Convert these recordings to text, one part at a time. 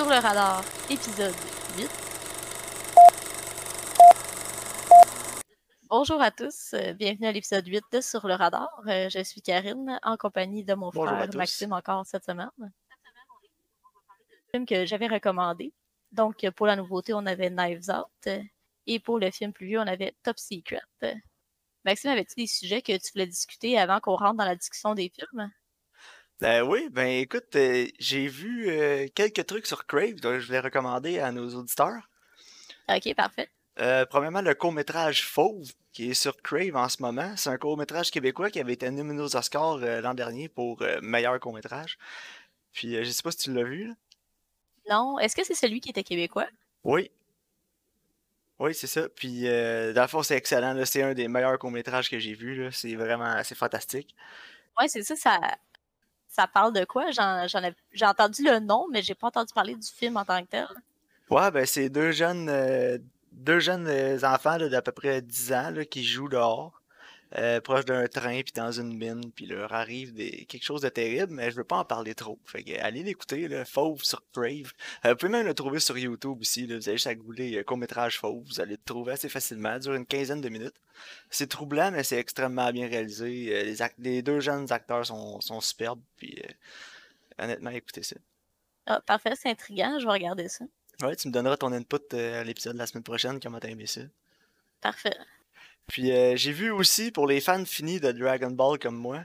Sur le radar, épisode 8. Bonjour à tous, euh, bienvenue à l'épisode 8 de Sur le radar. Euh, je suis Karine, en compagnie de mon Bonjour frère. Maxime encore cette semaine. film que j'avais recommandé. Donc, pour la nouveauté, on avait Knives Out. Et pour le film plus vieux, on avait Top Secret. Maxime, avais-tu des sujets que tu voulais discuter avant qu'on rentre dans la discussion des films? Ben oui, ben écoute, euh, j'ai vu euh, quelques trucs sur Crave, donc je voulais recommander à nos auditeurs. Ok, parfait. Euh, premièrement, le court-métrage Fauve, qui est sur Crave en ce moment. C'est un court-métrage québécois qui avait été nominé aux Oscars l'an dernier pour meilleur court-métrage. Puis je sais pas si tu l'as vu, là. Non, est-ce que c'est celui qui était québécois? Oui. Oui, c'est ça. Puis dans le fond, c'est excellent. C'est un des meilleurs courts-métrages que j'ai vu. C'est vraiment, c'est fantastique. Ouais, c'est ça, ça, ça parle de quoi? J'ai entendu le nom, mais j'ai pas entendu parler du film en tant que tel. Ouais, ben c'est deux jeunes, euh, deux jeunes euh, enfants d'à peu près 10 ans là, qui jouent dehors, euh, proche d'un train puis dans une mine, puis leur arrive des, quelque chose de terrible, mais je veux pas en parler trop. Fait que allez l'écouter, là, Fauve sur Crave. Euh, vous pouvez même le trouver sur YouTube aussi, là, vous avez juste à googler euh, court-métrage Fauve, vous allez le trouver assez facilement, dure une quinzaine de minutes. C'est troublant, mais c'est extrêmement bien réalisé. Les, les deux jeunes acteurs sont, sont superbes, puis honnêtement, écoutez ça. Ah, parfait, c'est intriguant, je vais regarder ça. Ouais, tu me donneras ton input à l'épisode de la semaine prochaine, comment t'as aimé ça. Parfait. Puis euh, j'ai vu aussi pour les fans finis de Dragon Ball comme moi,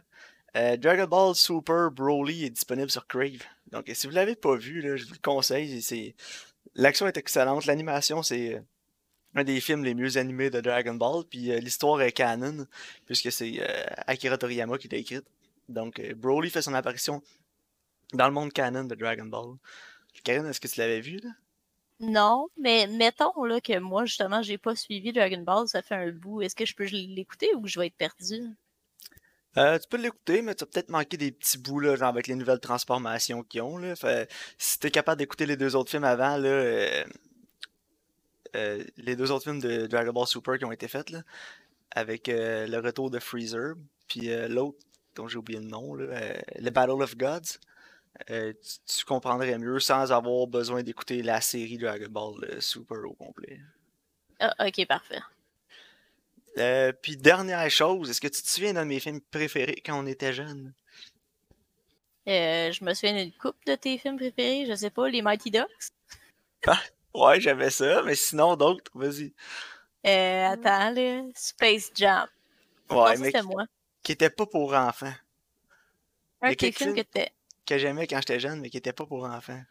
euh, Dragon Ball Super Broly est disponible sur Crave. Donc si vous l'avez pas vu, là, je vous le conseille. C'est l'action est excellente, l'animation c'est euh, un des films les mieux animés de Dragon Ball. Puis l'histoire est canon puisque c'est Akira Toriyama qui l'a écrite. Donc Broly fait son apparition dans le monde canon de Dragon Ball. Karine, est-ce que tu l'avais vu là? Non, mais mettons là que moi, justement, j'ai pas suivi Dragon Ball, ça fait un bout. Est-ce que je peux l'écouter ou je vais être perdu? Euh, tu peux l'écouter, mais tu vas peut-être manquer des petits bouts là, genre avec les nouvelles transformations qu'ils ont. Si t'es capable d'écouter les deux autres films avant, euh, euh, les deux autres films de Dragon Ball Super qui ont été faits, avec le retour de Freezer, puis l'autre dont j'ai oublié le nom, là, le Battle of Gods, euh, tu, tu comprendrais mieux sans avoir besoin d'écouter la série Dragon Ball euh, Super au complet. Ah, ok, parfait. Euh, puis dernière chose, est-ce que tu te souviens d'un de mes films préférés quand on était jeune? Euh, je me souviens d'une coupe de tes films préférés, je sais pas, les Mighty Ducks. Ouais, j'avais ça, mais sinon d'autres, vas-y. Euh, attends, là, Space Jam. Ouais, mais qui, moi. qui était pas pour enfants. Un a de tes quelques films que t'es. Que j'aimais quand j'étais jeune, mais qui était pas pour enfants.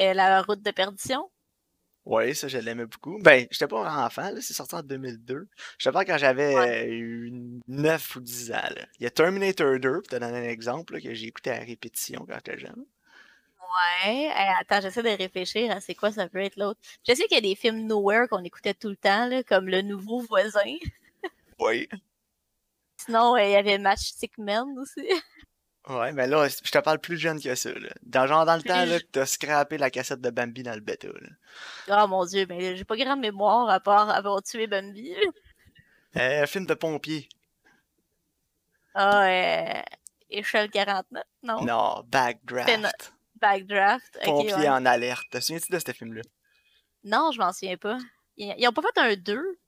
Euh, la route de perdition? Ouais, ça, je l'aimais beaucoup. Ben, j'étais pas enfant, là, c'est sorti en 2002. Je te parle quand j'avais Ouais. euh, eu 9 ou 10 ans, là. Il y a Terminator 2, pour te donner un exemple, là, que j'ai écouté à répétition quand j'étais jeune. Ouais. Attends, j'essaie de réfléchir à c'est quoi ça peut être l'autre. Je sais qu'il y a des films Nowhere qu'on écoutait tout le temps, là, comme Le Nouveau Voisin. Oui. Sinon, il y avait Matchstick Men aussi. Ouais, mais là, je te parle plus jeune que ça, là. Dans, genre, dans le Plus temps, là, t'as scrappé la cassette de Bambi dans le bêta, là. Oh mon dieu, ben j'ai pas grande mémoire à part avoir tué Bambi. Euh, film de pompier. Ah, euh, échelle 49, non? Non, Backdraft. Backdraft. Pompier ouais. en alerte. Te souviens-tu de ce film-là? Non, je m'en souviens pas. Ils, ils ont pas fait un 2?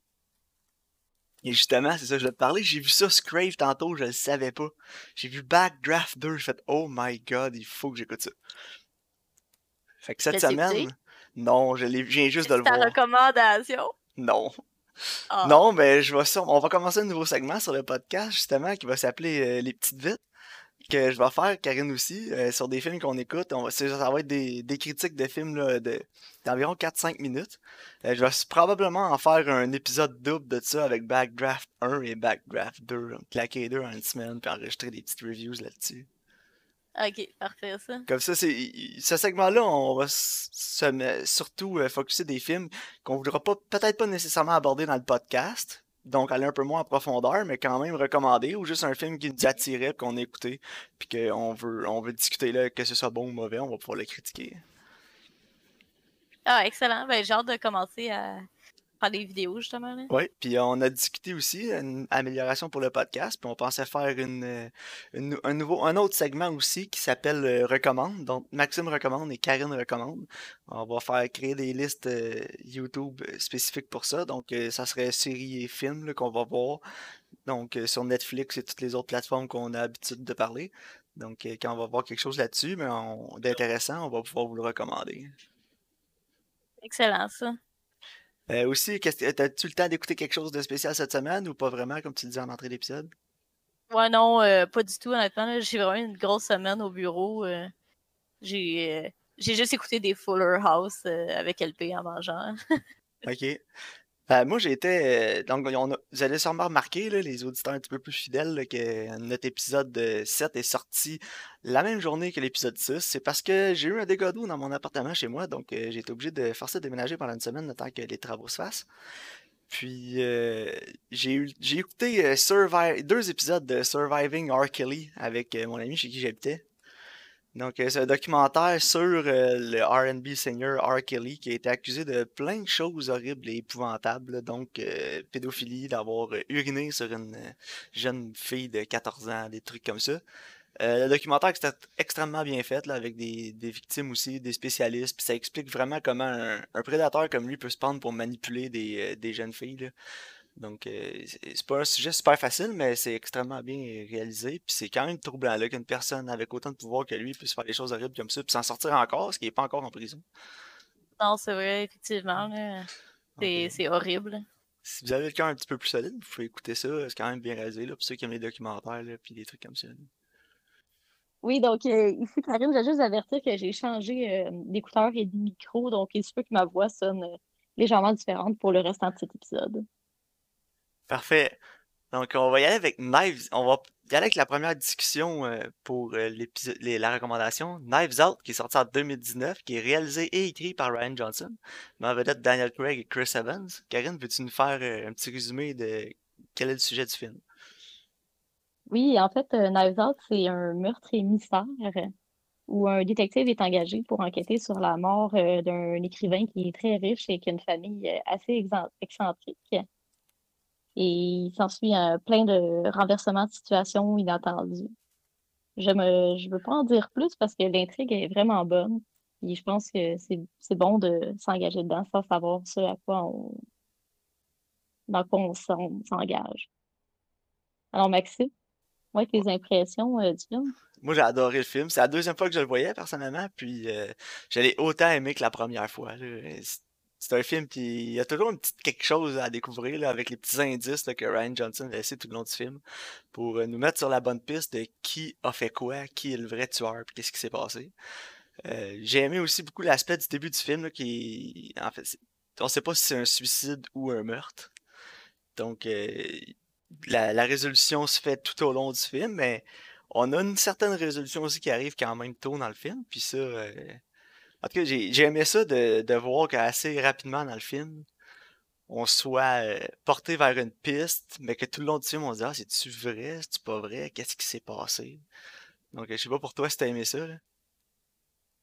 Et justement, c'est ça, je voulais te parler. J'ai vu ça, Scrave, tantôt, je le savais pas. J'ai vu Backdraft 2, j'ai fait Oh my god, il faut que j'écoute ça. Fait que cette semaine, non, je, viens juste de le ta voir. recommandation? Non. Ah. Non, ben, je vais ça. On va commencer un nouveau segment sur le podcast, justement, qui va s'appeler euh, Les Petites Vites. Que je vais faire, Karine aussi, euh, sur des films qu'on écoute. On va, ça va être des, des critiques de films là, de, d'environ 4-5 minutes. Euh, je vais probablement en faire un épisode double de ça avec Backdraft 1 et Backdraft 2. là. Claquer les deux en une semaine, puis enregistrer des petites reviews là-dessus. Ok, parfait ça. Comme ça, c'est ce segment-là, on va se surtout euh, focuser des films qu'on voudra pas peut-être pas nécessairement aborder dans le podcast, donc aller un peu moins en profondeur, mais quand même recommander, ou juste un film qui nous attirait, qu'on a écouté, puis qu'on veut, on veut discuter là, que ce soit bon ou mauvais, on va pouvoir le critiquer. Ah, excellent. Ben, j'ai hâte de commencer à, faire des vidéos, justement. Là. Oui, puis on a discuté aussi une amélioration pour le podcast, puis on pensait faire une, une- un, nouveau, un autre segment aussi qui s'appelle euh, Recommande. Donc, Maxime recommande et Karine recommande. On va faire créer des listes euh, YouTube spécifiques pour ça. Donc, euh, ça serait séries et films qu'on va voir. Donc, euh, sur Netflix et toutes les autres plateformes qu'on a l'habitude de parler. Donc, euh, quand on va voir quelque chose là-dessus, mais on- d'intéressant, on va pouvoir vous le recommander. Excellent, ça. Euh, aussi, t'as-tu le temps d'écouter quelque chose de spécial cette semaine ou pas vraiment, comme tu le disais en entrée d'épisode? Ouais, non, euh, pas du tout, honnêtement. J'ai vraiment une grosse semaine au bureau. euh, j'ai j'ai juste écouté des Fuller House avec LP en mangeant. Ok. Ben, moi, j'étais. euh, donc, vous allez sûrement remarquer, les auditeurs un petit peu plus fidèles, que notre épisode euh, 7 est sorti la même journée que l'épisode 6. C'est parce que j'ai eu un dégât d'eau dans mon appartement chez moi, donc euh, j'ai été obligé de forcer de déménager pendant une semaine le temps que les travaux se fassent. Puis, euh, j'ai écouté euh, deux épisodes de Surviving R. Kelly avec euh, mon ami chez qui j'habitais. Donc, euh, c'est un documentaire sur euh, le R&B singer R. Kelly qui a été accusé de plein de choses horribles et épouvantables. Donc, euh, pédophilie, d'avoir uriné sur une jeune fille de 14 ans, des trucs comme ça. Le documentaire était extrêmement bien fait, là, avec des, des victimes aussi, des spécialistes. Puis ça explique vraiment comment un, un prédateur comme lui peut se prendre pour manipuler des, des jeunes filles. là. Donc, euh, c'est pas un sujet super facile, mais c'est extrêmement bien réalisé. Puis c'est quand même troublant là, qu'une personne avec autant de pouvoir que lui puisse faire des choses horribles comme ça, puis s'en sortir encore, ce qui n'est pas encore en prison. Non, c'est vrai, effectivement. C'est euh, c'est horrible. si vous avez le cœur un petit peu plus solide, vous pouvez écouter ça. C'est quand même bien réalisé, là, pour ceux qui aiment les documentaires, là, puis des trucs comme ça. là. Oui, donc euh, ici, Karine, j'ai juste avertir que j'ai changé euh, d'écouteur et de micro, donc il se peut que ma voix sonne euh, légèrement différente pour le restant de cet épisode. Parfait. Donc, on va y aller avec Knives. On va y aller avec la première discussion euh, pour euh, les- la recommandation. Knives Out, qui est sorti en 2019, qui est réalisé et écrit par Ryan Johnson, mais en vedette Daniel Craig et Chris Evans. Karine, veux-tu nous faire euh, un petit résumé de quel est le sujet du film? Oui, en fait, euh, Knives Out, c'est un meurtre et mystère où un détective est engagé pour enquêter sur la mort d'un écrivain qui est très riche et qui a une famille assez excentrique. Et il s'ensuit euh, plein de renversements de situations inattendus. Je me, je veux pas en dire plus parce que l'intrigue est vraiment bonne. Et je pense que c'est, bon de s'engager dedans sans savoir ce à quoi on, dans quoi on s'en- s'engage. Alors, Maxime, ouais, tes impressions euh, du film? Moi, j'ai adoré le film. C'est la deuxième fois que je le voyais, personnellement, puis euh, je l'ai autant aimé que la première fois. C'est un film qui il y a toujours une petite quelque chose à découvrir là, avec les petits indices que Ryan Johnson a laissés tout le long du film pour euh, nous mettre sur la bonne piste de qui a fait quoi, qui est le vrai tueur, puis qu'est-ce qui s'est passé. Euh, j'ai aimé aussi beaucoup l'aspect du début du film là, qui, en fait, on sait pas si c'est un suicide ou un meurtre. Donc, euh, la, la résolution se fait tout au long du film, mais on a une certaine résolution aussi qui arrive quand même tôt dans le film. Puis ça, euh, en tout cas, j'ai aimé ça de, voir qu'assez rapidement dans le film, on soit euh, porté vers une piste, mais que tout le long du film, on se dit, ah, c'est-tu vrai, c'est-tu pas vrai, qu'est-ce qui s'est passé? Donc, je sais pas pour toi si t'as aimé ça.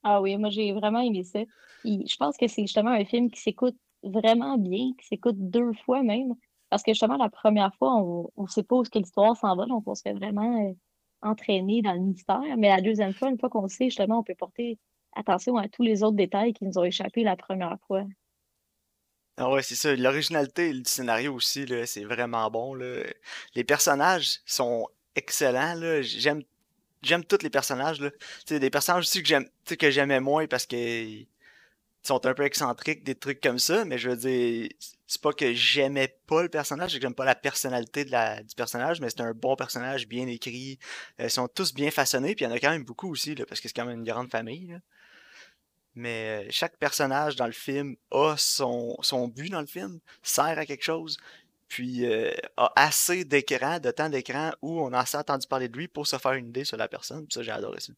Ah oui, moi j'ai vraiment aimé ça. Je pense que c'est justement un film qui s'écoute vraiment bien, qui s'écoute deux fois même. Parce que justement, la première fois, on ne sait pas où l'histoire s'en va, donc on se fait vraiment euh, entraîner dans le mystère. Mais la deuxième fois, une fois qu'on sait, justement, on peut porter attention à tous les autres détails qui nous ont échappé la première fois. Ah ouais, c'est ça. L'originalité du scénario aussi, c'est vraiment bon. Les personnages sont excellents. J'aime, tous les personnages, là. Des personnages aussi que que j'aimais moins parce que ils sont un peu excentriques, des trucs comme ça, mais je veux dire, c'est pas que j'aimais pas le personnage, c'est que j'aime pas la personnalité du personnage, mais c'est un bon personnage, bien écrit. Ils sont tous bien façonnés, puis il y en a quand même beaucoup aussi, parce que c'est quand même une grande famille. Mais euh, chaque personnage dans le film a son, son but dans le film, sert à quelque chose, puis euh, a assez d'écran, de temps d'écran où on a assez entendu parler de lui pour se faire une idée sur la personne. Puis ça, j'ai adoré ça.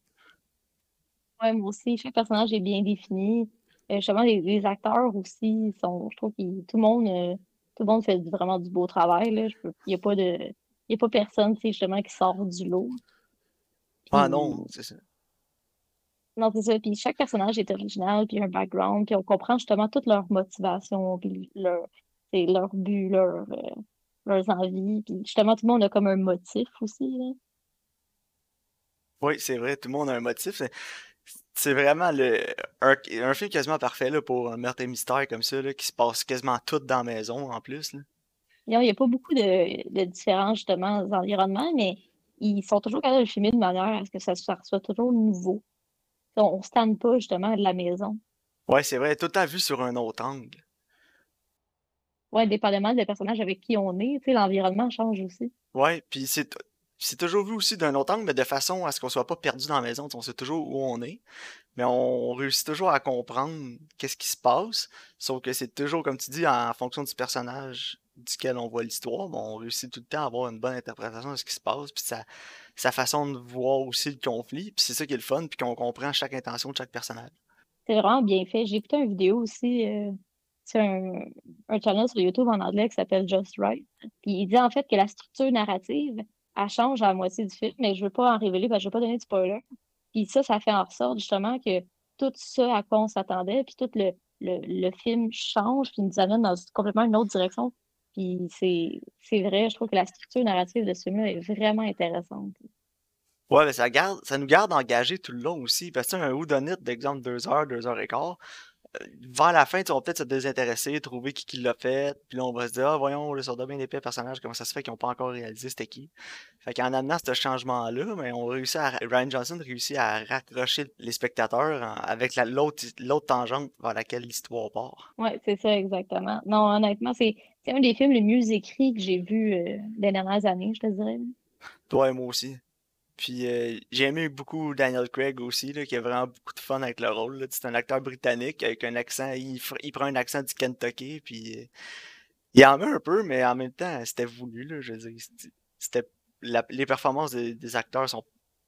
Ouais, moi aussi, chaque personnage est bien défini. Euh, justement, les, les acteurs aussi sont, je trouve que tout le monde, euh, tout le monde fait vraiment du beau travail, là. Il n'y a pas de, il a pas personne, justement, qui sort du lot. Ah non, c'est ça. Non, c'est ça. Puis chaque personnage est original, puis un background, puis on comprend justement toute leur motivation, puis leur, leur but, leur, euh, leurs envies. Puis justement, tout le monde a comme un motif aussi. Là. Oui, c'est vrai, tout le monde a un motif. C'est vraiment le, un, film quasiment parfait là, pour un meurtre et mystère comme ça, là, qui se passe quasiment tout dans la maison en plus. Là. Il n'y a pas beaucoup de, de différences justement dans l'environnement, mais ils sont toujours capables de filmer de manière à ce que ça, soit toujours nouveau. On ne se pas justement de la maison. Ouais, c'est vrai, tout à vu sur un autre angle. Ouais, dépendamment des personnages avec qui on est, l'environnement change aussi. Ouais, puis c'est c'est toujours vu aussi d'un autre angle, mais de façon à ce qu'on soit pas perdu dans la maison. On sait toujours où on est, mais on réussit toujours à comprendre qu'est-ce qui se passe. Sauf que c'est toujours, comme tu dis, en fonction du personnage duquel on voit l'histoire, on réussit tout le temps à avoir une bonne interprétation de ce qui se passe, puis sa, façon de voir aussi le conflit, puis c'est ça qui est le fun, puis qu'on comprend chaque intention de chaque personnage. C'est vraiment bien fait. J'ai écouté une vidéo aussi euh, sur un, channel sur YouTube en anglais qui s'appelle Just Right. Puis il dit en fait que la structure narrative, elle change à la moitié du film, mais je veux pas en révéler parce que je veux pas donner de spoiler. Puis ça, ça fait en sorte justement que tout ça à quoi on s'attendait, puis tout le, le, le, film change, puis nous amène dans complètement une autre direction. Puis c'est vrai, je trouve que la structure narrative de ce film-là est vraiment intéressante. Ouais, mais ça, garde, ça nous garde engagés tout le long aussi. Parce que un Whodunit d'exemple deux heures, deux heures et quart, euh, vers la fin, tu vas peut-être se désintéresser, trouver qui, qui l'a fait, puis là on va se dire, ah voyons, le soldat bien épais personnage, comment ça se fait qu'ils n'ont pas encore réalisé c'était qui. Fait qu'en amenant ce changement-là, mais on réussit à, Ryan Johnson réussit à raccrocher les spectateurs avec l'autre tangente vers laquelle l'histoire part. Ouais, c'est ça exactement. Non, honnêtement, c'est un des films les mieux écrits que j'ai vu euh, des dernières années, je te dirais. Toi et moi aussi. Puis euh, j'ai aimé beaucoup Daniel Craig aussi, là, qui a vraiment beaucoup de fun avec le rôle. C'est un acteur britannique avec un accent, il, prend un accent du Kentucky, puis euh, il en met un peu, mais en même temps, c'était voulu. Là, je veux dire, c'était les performances des, acteurs sont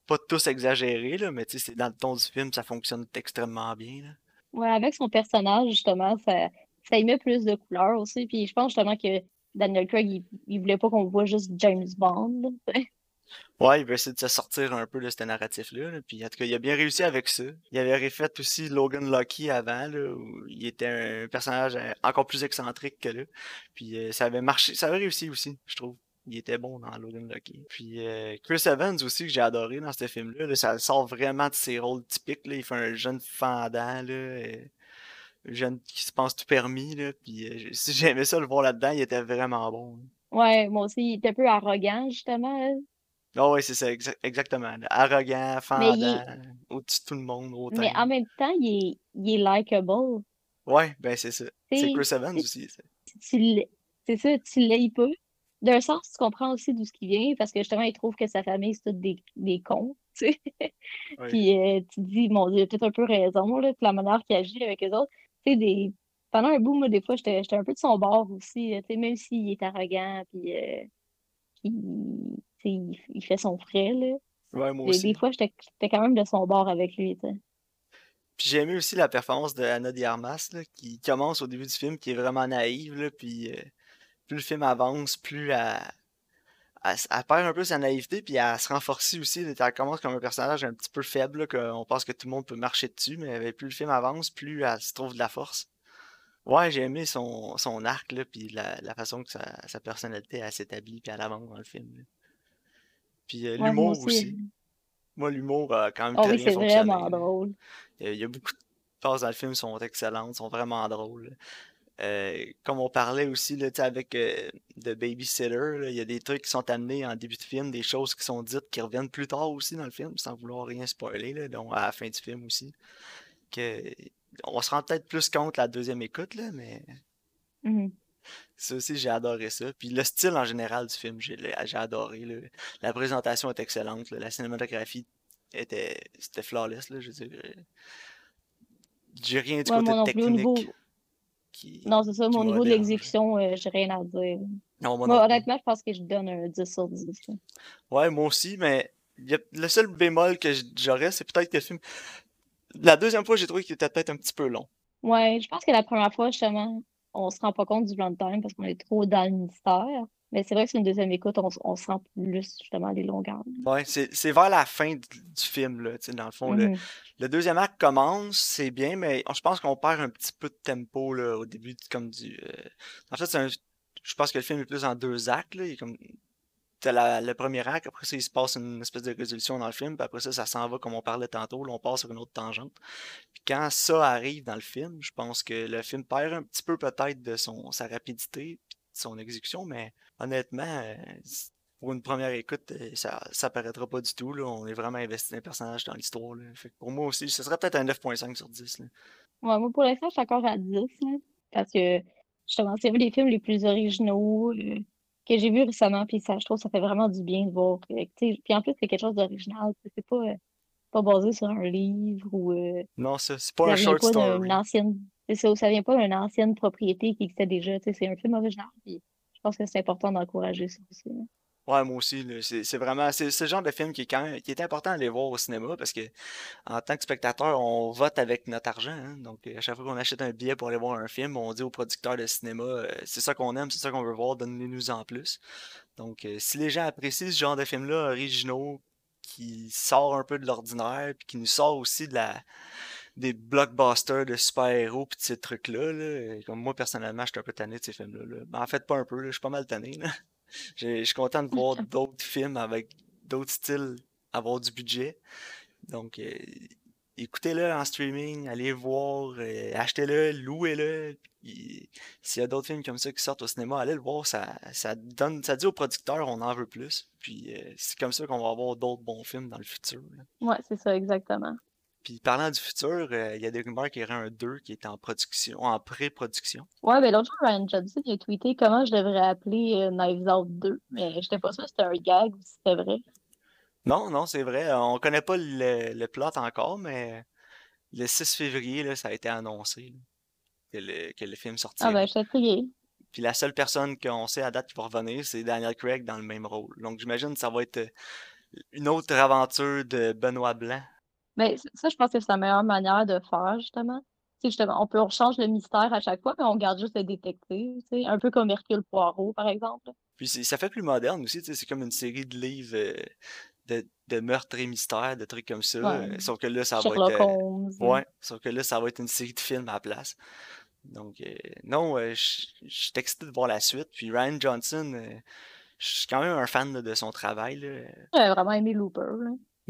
pas tous exagérées, là, mais c'est dans le ton du film, ça fonctionne extrêmement bien. Là. Ouais, avec son personnage, justement, ça, ça y met plus de couleurs aussi. Puis je pense justement que Daniel Craig, il, il voulait pas qu'on voit juste James Bond. Ouais, il veut essayer de se sortir un peu de ce narratif-là. Puis en tout cas, il a bien réussi avec ça. Il avait refait aussi Logan Lucky avant, où il était un personnage euh, encore plus excentrique que là. Puis euh, ça avait marché, ça avait réussi aussi, je trouve. Il était bon dans Logan Lucky. Puis euh, Chris Evans aussi, que j'ai adoré dans ce film-là. ça sort vraiment de ses rôles typiques. Là. Il fait un jeune fendant, là, jeune qui se pense tout permis. Là. Puis si j'aimais ça le voir là-dedans, il était vraiment bon. Ouais, moi aussi, il était un peu arrogant, justement. Ah oui, c'est ça, exactement. Arrogant, fendant, au-dessus de tout le monde, Mais en même temps, il est, il est likable. Ouais, ben c'est ça. C'est Chris Evans aussi. C'est ça, tu l'aimes pas. D'un sens, tu comprends aussi d'où ce qui vient, parce que justement, il trouve que sa famille, c'est toutes des, des cons, tu sais. Puis euh, tu te dis, mon Dieu, il a peut-être un peu raison, là, la manière qu'il agit avec les autres. Tu sais, des... pendant un bout, moi, des fois, j'étais un peu de son bord aussi, tu sais, même s'il est arrogant, puis euh, il, fait son frais, là. Ouais, moi aussi. Des fois, j'étais quand même de son bord avec lui, Puis j'ai aimé aussi la performance de Anna Diarmas, là, qui commence au début du film, qui est vraiment naïve, là, puis euh, plus le film avance, plus elle, elle, perd un peu sa naïveté, puis elle se renforce aussi. Elle commence comme un personnage un petit peu faible, qu'on pense que tout le monde peut marcher dessus, mais plus le film avance, plus elle se trouve de la force. Ouais, j'ai aimé son, son arc, là, puis la, la façon que sa, sa personnalité s'établit, puis elle avance dans le film. Puis euh, l'humour aussi. Moi, l'humour a quand même oh, très oui, c'est vraiment drôle. Il y, a, beaucoup de phases dans le film sont excellentes, sont vraiment drôles. Euh, comme on parlait aussi là, avec euh, The Babysitter, il y a des trucs qui sont amenés en début de film, des choses qui sont dites qui reviennent plus tard aussi dans le film, sans vouloir rien spoiler, là, donc à la fin du film aussi. Que, on se rend peut-être plus compte la deuxième écoute, là, mais. Mm-hmm. Ça aussi, j'ai adoré ça. Puis le style en général du film, j'ai adoré. La présentation est excellente. La cinématographie était flawless. Là, je veux dire. Euh, j'ai rien du côté technique. Non, c'est ça. Mon niveau de l'exécution, euh, j'ai rien à dire. Non, moi, honnêtement, je pense que je donne un 10 sur 10. Ouais, moi aussi, mais le seul bémol que j'aurais, c'est peut-être que le film. La deuxième fois, j'ai trouvé qu'il était peut-être un petit peu long. Ouais, je pense que la première fois, justement, on se rend pas compte du runtime parce qu'on est trop dans le mystère. Mais c'est vrai que c'est une deuxième écoute, on, on sent plus justement les longueurs. Ouais, c'est vers la fin du, film, là, dans le fond. Mhm. le, deuxième acte commence, c'est bien, mais je pense qu'on perd un petit peu de tempo là, au début, comme du. Euh, en fait, un... je pense que le film est plus en deux actes. Là. Il est comme t'as le premier acte, après ça, il se passe une espèce de résolution dans le film, puis après ça, ça s'en va comme on parlait tantôt, là, on passe sur une autre tangente. Puis quand ça arrive dans le film, je pense que le film perd un petit peu peut-être de son sa rapidité, son exécution, mais honnêtement, euh, pour une première écoute, euh, ça, ça paraîtra pas du tout. Là. On est vraiment investi dans les personnages, dans l'histoire. pour moi aussi, ce serait peut-être un 9.5 sur 10. Là. Ouais, moi pour l'instant, je suis encore à 10, parce que justement, c'est un des films les plus originaux. Euh, que j'ai vu récemment, puis ça, je trouve que ça fait vraiment du bien de voir. puis en plus, c'est quelque chose d'original. C'est pas, euh, pas basé sur un livre ou. Non, c'est pas un short story. Ancienne, ça, ça vient pas d'une ancienne propriété qui existait déjà. C'est un film original. Puis je pense que c'est important d'encourager ça aussi. Ouais, moi aussi. C'est vraiment. Ce genre de film qui est, quand qui est important à aller voir au cinéma parce que en tant que spectateur, on vote avec notre argent. Hein. Donc, à chaque fois qu'on achète un billet pour aller voir un film, on dit au producteur de cinéma euh, c'est ça qu'on aime, c'est ça qu'on veut voir, donnez-nous en plus. Donc, euh, si les gens apprécient ce genre de film-là, originaux, qui sort un peu de l'ordinaire, puis qui nous sort aussi de la des blockbusters de super-héros pis de ces trucs-là. Comme moi, personnellement, je suis un peu tanné de ces films-là. Ben, en fait, pas un peu, je suis pas mal tanné. Là. Je suis content de voir d'autres films avec d'autres styles avoir du budget. Donc, euh, écoutez-le en streaming, allez voir, euh, achetez-le, louez-le. S'il y a d'autres films comme ça qui sortent au cinéma, allez le voir. Ça, ça donne, ça dit aux producteurs on en veut plus. Puis euh, c'est comme ça qu'on va avoir d'autres bons films dans le futur. Ouais, c'est ça, exactement. Puis parlant du futur, euh, il y a des rumeurs qu'il y aurait un 2 qui est en production, en pré-production. Ouais, mais ben, l'autre jour, Ryan Johnson a tweeté comment je devrais appeler euh, Knives Out 2, mais je n'étais pas sûr si c'était un gag ou si c'était vrai. Non, non, c'est vrai. On connaît pas le, plot encore, mais le 6 février, là, ça a été annoncé que, le, que, le, film sortirait. Ah ben, je suis intrigué. Puis la seule personne qu'on sait à date qui va revenir, c'est Daniel Craig dans le même rôle. Donc j'imagine que ça va être euh, une autre aventure de Benoît Blanc mais ça, je pense que c'est la meilleure manière de faire, justement. justement, on peut, on change le mystère à chaque fois, mais on garde juste le détective, un peu comme Hercule Poirot, par exemple. Puis ça fait plus moderne aussi, c'est comme une série de livres euh, de, de meurtres et mystères, de trucs comme ça. Euh, sauf que là, ça va être. Euh, ouais, sauf que là, ça va être une série de films à la place. Donc, non, je suis excité de voir la suite. Puis Ryan Johnson, je suis quand même un fan de son travail. J'ai vraiment aimé Looper.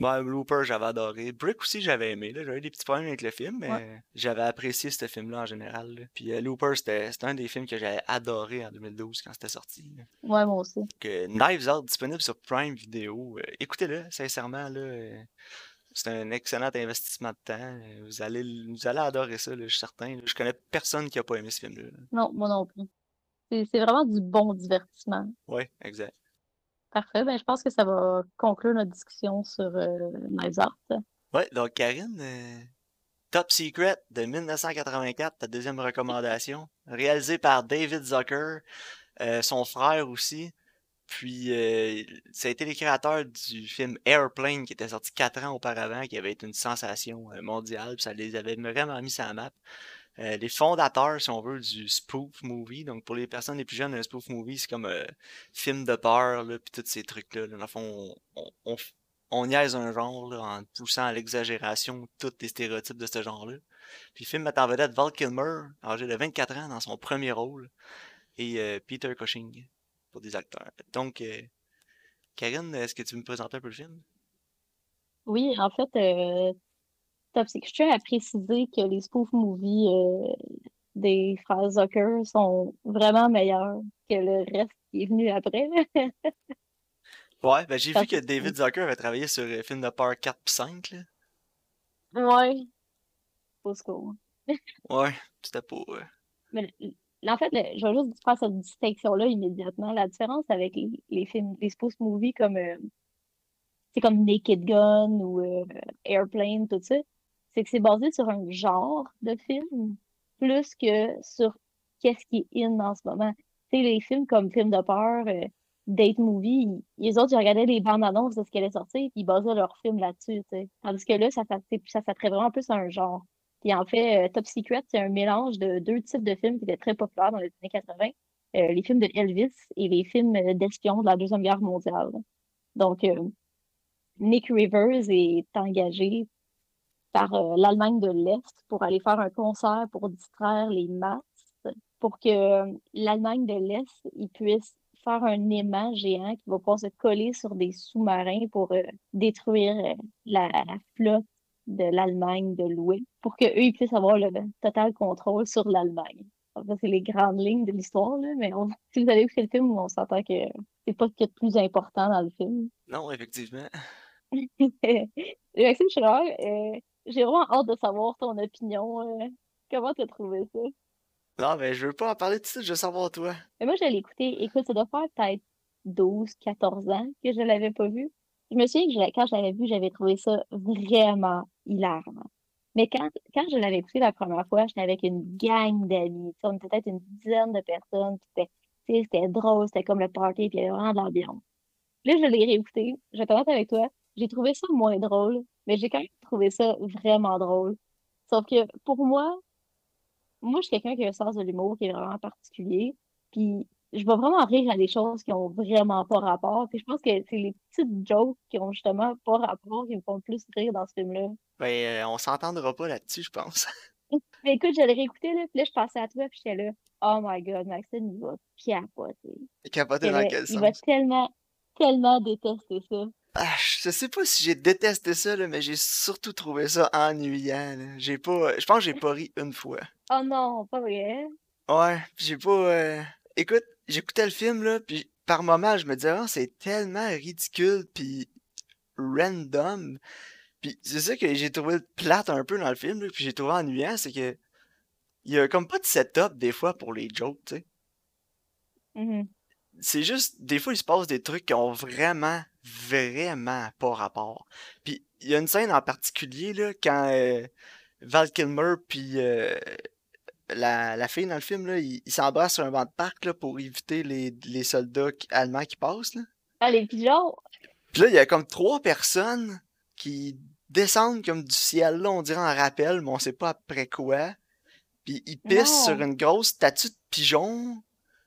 Ouais, Looper, j'avais adoré. Brick aussi, j'avais aimé. J'avais des petits problèmes avec le film, mais j'avais apprécié ce film-là en général. Puis euh, Looper, c'était un des films que j'avais adoré en 2012 quand c'était sorti. Ouais, moi aussi. Que Knives Out, disponible sur Prime Video. Euh, écoutez-le, sincèrement. Là, euh, c'est un excellent investissement de temps. Vous allez, vous allez adorer ça, je suis certain. Je connais personne qui n'a pas aimé ce film-là. Non, moi non plus. C'est vraiment du bon divertissement. Oui, exact. Parfait. Ben, je pense que ça va conclure notre discussion sur euh. Oui, donc Karine, euh, Top Secret de 1984, ta deuxième recommandation, réalisé par David Zucker, euh, son frère aussi. Puis, euh, ça a été les créateurs du film Airplane qui était sorti quatre ans auparavant, qui avait été une sensation mondiale. Puis ça les avait vraiment mis sur la map. Euh, les fondateurs, si on veut, du spoof movie. Donc, pour les personnes les plus jeunes, un spoof movie, c'est comme euh, film de peur, puis tous ces trucs-là. Dans le fond, on, niaise un genre en poussant à l'exagération tous les stéréotypes de ce genre-là. Puis le film met en vedette Val Kilmer, âgé de 24 ans, dans son premier rôle, et euh, Peter Cushing pour des acteurs. Donc, Karine, est-ce que tu me présenter un peu le film? Oui, en fait, top secret. Je tiens à préciser que les spoof movies euh, des frères Zucker sont vraiment meilleurs que le reste qui est venu après. ouais, ben j'ai vu que David Zucker avait travaillé sur le film de peur 4 et 5. Là. Ouais. Au secours. ouais, c'était. Ouais. Mais en fait, je vais juste faire cette distinction-là immédiatement. La différence avec les, films, les spoof movies comme. Euh, c'est comme Naked Gun ou euh, Airplane, tout ça c'est que c'est basé sur un genre de film plus que sur qu'est-ce qui est in en ce moment. Tu sais, les films comme films de peur, euh, date movie, les autres, ils regardaient les bandes annonces de ce qui allait sortir, puis ils basaient leur film là-dessus, tu. Tandis que là, ça, ça, ça s'attrait vraiment plus à un genre. Puis en fait, euh, Top Secret, c'est un mélange de deux types de films qui étaient très populaires dans les années 80. les films de Elvis et les films d'espions de la Deuxième Guerre mondiale. Donc, Nick Rivers est engagé par l'Allemagne de l'Est pour aller faire un concert pour distraire les masses, pour que l'Allemagne de l'Est puisse faire un aimant géant qui va pouvoir se coller sur des sous-marins pour détruire la flotte de l'Allemagne de l'Ouest pour qu'eux ils puissent avoir le total contrôle sur l'Allemagne. c'est les grandes lignes de l'histoire, mais si vous avez vu le film, on s'entend que c'est pas ce qui est le plus important dans le film. Non, effectivement. Maxime Schreier, euh, j'ai vraiment hâte de savoir ton opinion. Euh, comment tu as trouvé ça? Non, mais je veux pas en parler tout de suite, je veux savoir toi. Mais moi, je l'ai écouté. Écoute, ça doit faire peut-être 12, 14 ans que je l'avais pas vu je me souviens que quand je l'avais vu, j'avais trouvé ça vraiment hilarant. Mais quand, quand je l'avais écouté la première fois, j'étais avec une gang d'amis. On était peut-être une dizaine de personnes. C'était drôle, c'était comme le party, puis il y avait vraiment de l'ambiance. Là, je l'ai réécouté. Je vais avec toi. J'ai trouvé ça moins drôle, mais j'ai quand même trouvé ça vraiment drôle. Sauf que pour moi, moi, je suis quelqu'un qui a un sens de l'humour qui est vraiment particulier. Puis je vais vraiment rire à des choses qui ont vraiment pas rapport. Puis je pense que c'est les petites jokes qui ont justement pas rapport qui me font le plus rire dans ce film-là. Ben, euh, on s'entendra pas là-dessus, je pense. Mais écoute, j'allais réécouter, là, puis là, je passais à toi, puis j'étais là, oh my god, Maxime, il va capoter. Capoter dans quel sens? Il va tellement, tellement détester ça. Ah, je sais pas si j'ai détesté ça, là, mais j'ai surtout trouvé ça ennuyant. J'ai pas. Je pense que j'ai pas ri une fois. Oh non, pas vrai. Ouais, j'ai pas. Euh, écoute, j'écoutais le film, là, puis par moments, je me disais, oh, c'est tellement ridicule, puis random. Puis c'est ça que j'ai trouvé plate un peu dans le film, puis j'ai trouvé ennuyant, c'est que il y a comme pas de setup des fois pour les jokes, tu sais. Mm-hmm. C'est juste, des fois, il se passe des trucs qui ont vraiment, vraiment pas rapport. Puis il y a une scène en particulier, là, quand euh, Val Kilmer puis euh, la, la, fille dans le film, là, il, s'embrasse sur un banc de parc là, pour éviter les, les soldats allemands qui passent. Là. Ah, les pigeons! Puis là, il y a comme trois personnes qui descendent comme du ciel, là, on dirait en rappel, mais on sait pas après quoi. Puis ils pissent sur une grosse statue de pigeon.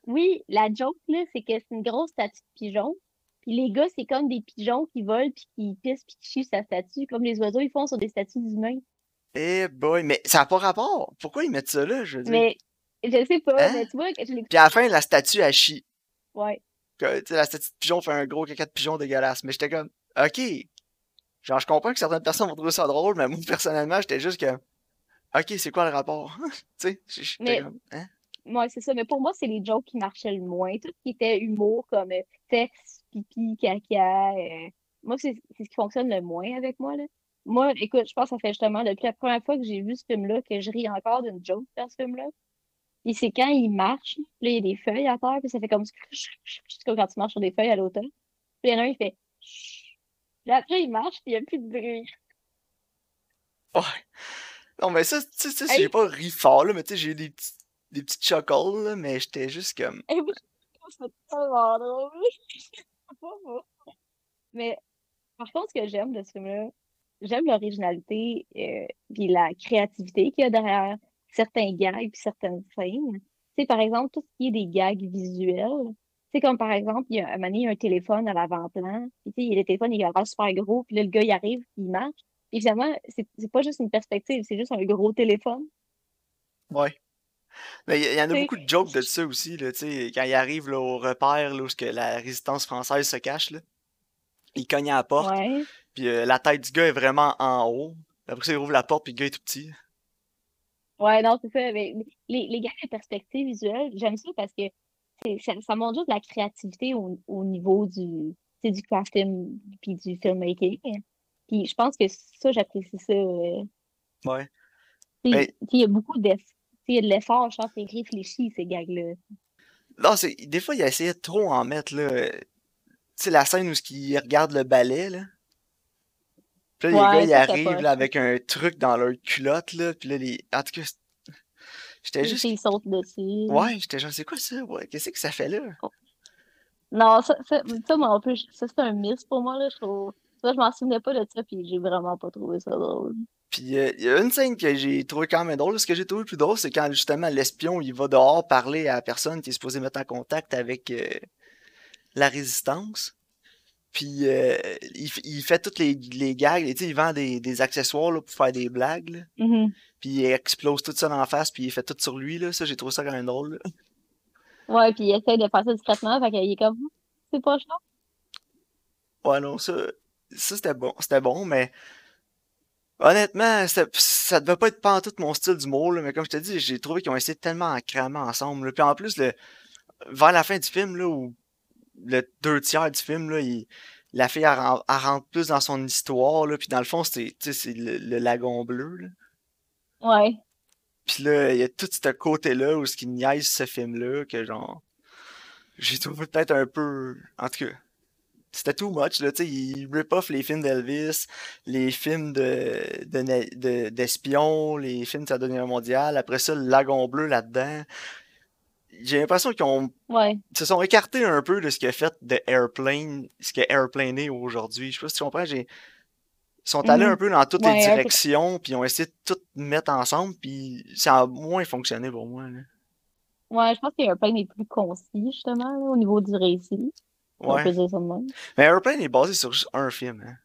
Oui, la joke, là, c'est que c'est une grosse statue de pigeon. Puis les gars, c'est comme des pigeons qui volent, puis qui pissent, puis qui chient sa statue, comme les oiseaux, ils font sur des statues d'humains. Eh boy, mais ça n'a pas rapport. Pourquoi ils mettent ça là, je veux dire? Mais je sais pas, hein? mais tu vois, je Puis à la fin, la statue, a chie. Ouais. Que, la statue de pigeon fait un gros caca de pigeon dégueulasse. Mais j'étais comme, ok. Genre, je comprends que certaines personnes vont trouver ça drôle, mais moi, personnellement, j'étais juste que, ok, c'est quoi le rapport? tu sais, j'étais comme, hein? Ouais, c'est ça. Mais pour moi, c'est les jokes qui marchaient le moins. Tout ce qui était humour, comme euh, sexe, pipi, caca. Euh, moi, c'est ce qui fonctionne le moins avec moi, là. Moi, écoute, je pense que ça fait justement depuis la première fois que j'ai vu ce film-là que je ris encore d'une joke dans ce film-là. Et c'est quand il marche, là, il y a des feuilles à terre, puis ça fait comme comme quand tu marches sur des feuilles à l'automne. Puis il y en a un, il fait Puis après, il marche, puis il n'y a plus de bruit. Ouais. Non, mais ça, tu sais, j'ai pas ri fort, là, mais tu sais, j'ai eu des petits, des petites chocolats, là, mais j'étais juste comme. c'est tellement drôle. mais par contre, ce que j'aime de ce film-là, j'aime l'originalité et euh, la créativité qu'il y a derrière certains gags et certaines scènes. Tu par exemple, tout ce qui est des gags visuels. C'est comme par exemple, il y a un moment un téléphone à l'avant-plan, puis tu sais, le téléphone, il a l'air super gros, puis là, le gars, il arrive, il marche. Évidemment, c'est pas juste une perspective, c'est juste un gros téléphone. Ouais. Mais il y, en a beaucoup de jokes de ça aussi, là, quand il arrive là, au repère, là, où que la résistance française se cache, là. il cogne à la porte. Puis euh, la tête du gars est vraiment en haut. Après ça, il ouvre la porte, puis le gars est tout petit. Ouais, non, c'est ça. Mais les, les gars de perspective visuelle, j'aime ça parce que ça, ça, montre juste de la créativité au, au niveau du, du costume puis du filmmaking. Puis je pense que ça, j'apprécie ça. Euh. ouais. Il y a beaucoup de l'effort, je pense, c'est réfléchi, ces gags-là. Non, c'est, des fois, il a essayé de trop en mettre, là. Tu sais, la scène où il regarde le ballet, là. Puis là, les gars, ils arrivent là, avec un truc dans leur culotte, là. Puis là, les... en tout cas, j'étais juste. Ils sautent dessus. Ouais, j'étais genre, c'est quoi ça? Ouais, qu'est-ce que ça fait là? Oh. Non, ça, ça, ça moi, en plus, ça, c'est un miss pour moi, là. Je trouve. Ça, je m'en souvenais pas de ça, puis j'ai vraiment pas trouvé ça drôle. Puis euh, il y a une scène que j'ai trouvé quand même drôle. Ce que j'ai trouvé le plus drôle, c'est quand justement l'espion il va dehors parler à la personne qui est supposée mettre en contact avec euh, la résistance. Puis euh, il, il, fait toutes les, les gags. sais il vend des, des accessoires là, pour faire des blagues. Là. Mm-hmm. Puis il explose tout ça la face, puis il fait tout sur lui. Là. Ça, j'ai trouvé ça quand même drôle. Là. Ouais, puis il essaie de faire ça discrètement. Fait qu'il est comme, c'est pas chiant. Ouais, non, ça, ça c'était bon. C'était bon, mais honnêtement, ça devait pas être pas en tout mon style d'humour, mais comme je te dis, j'ai trouvé qu'ils ont essayé tellement en cramer ensemble. Là. Puis en plus, le, vers la fin du film, là, où le deux tiers du film, là, il, la fille, elle, rentre plus dans son histoire, là, puis dans le fond, c'est le, le lagon bleu. Là. Ouais. Puis là, il y a tout ce côté-là où ce qui niaise ce film-là, que genre. J'ai trouvé peut-être un peu. En tout cas. C'était too much, là, tu sais, il rip off les films d'Elvis, les films de, d'espions, de, les films de sa dernière mondiale, après ça, le lagon bleu là-dedans. J'ai l'impression qu'ils ont. Ouais. se sont écartés un peu de ce a fait de Airplane, ce que Airplane est aujourd'hui. Je sais pas si tu comprends, j'ai ils sont allés un mhm. peu dans toutes les directions, puis ils ont essayé de tout mettre ensemble, puis ça a moins fonctionné pour moi. Là. Ouais, je pense que Airplane est plus concis, justement, au niveau du récit. Ouais. On peut dire ça de même. Mais Airplane est basé sur juste un film. Hein.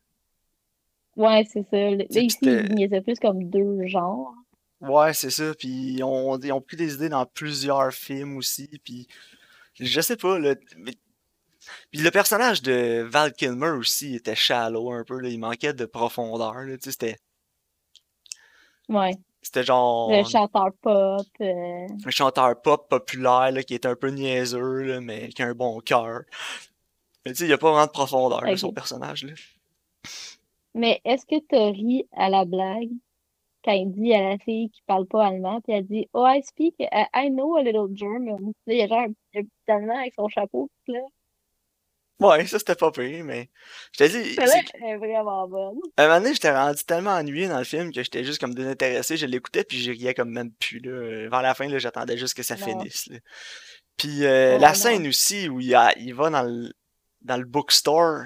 Ouais, c'est ça. Là, ici, il y a plus comme deux genres. Ouais, c'est ça. Puis ils ont, pris des idées dans plusieurs films aussi. Puis je sais pas, là, puis le personnage de Val Kilmer aussi était shallow un peu, là. il manquait de profondeur. Là. Tu sais, c'était. Ouais. C'était genre. Le chanteur pop. Euh... Un chanteur pop populaire là, qui est un peu niaiseux, là, mais qui a un bon cœur. Mais tu sais, il n'y a pas vraiment de profondeur okay. son personnage. Là. Mais est-ce que tu ri à la blague quand il dit à la fille qui parle pas allemand, puis elle dit Oh, I speak, I know a little German. Il y a genre un, petit allemand avec son chapeau, là. Ouais, ça c'était pas pire, mais. Je t'ai dit. C'est vraiment bonne. À un moment donné, j'étais rendu tellement ennuyé dans le film que j'étais juste comme désintéressé. Je l'écoutais puis je riais comme même plus. Là. Vers la fin, là, j'attendais juste que ça finisse. Là. Puis euh, la scène aussi où il, a, il va dans le, dans le bookstore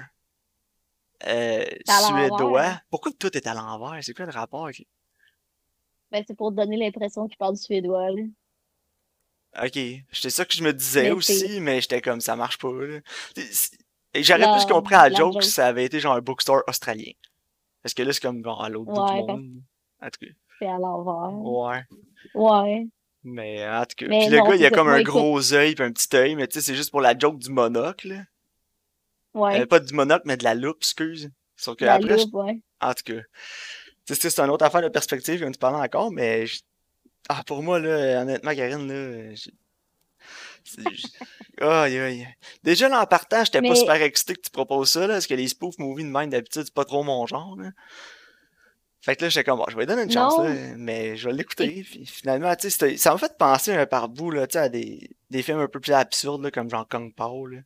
euh, suédois. Pourquoi tout est à l'envers? C'est quoi le rapport? Avec... Ben, c'est pour donner l'impression qu'il parle du suédois. Là. Ok, c'était ça que je me disais aussi, mais j'étais comme ça marche pas. J'aurais plus compris à la joke, si ça avait été genre un bookstore australien. Parce que là, c'est comme genre à l'autre bout du monde. En tout cas. C'est à l'envers. Ouais. Ouais. Mais en tout cas. puis le gars, il a comme un gros œil puis un petit œil, mais tu sais, c'est juste pour la joke du monocle. Ouais. Euh, pas du monocle, mais de la loupe, excuse. Sauf que la après. Loupe, ouais. En tout cas. C'est une autre affaire de perspective, quand tu parles encore, mais ah, pour moi, là, honnêtement, Karine, là. Aïe, aïe. Déjà, là, en partant, j'étais pas super excité que tu proposes ça, là, parce que les spoof movies de même, d'habitude, c'est pas trop mon genre, là. Fait que là, j'étais comme, bon, je vais lui donner une chance, là, mais je vais l'écouter. Puis finalement, tu sais, ça m'a fait penser un par bout, là, tu sais, à des, des films un peu plus absurdes, là, comme genre Kong Pao, là.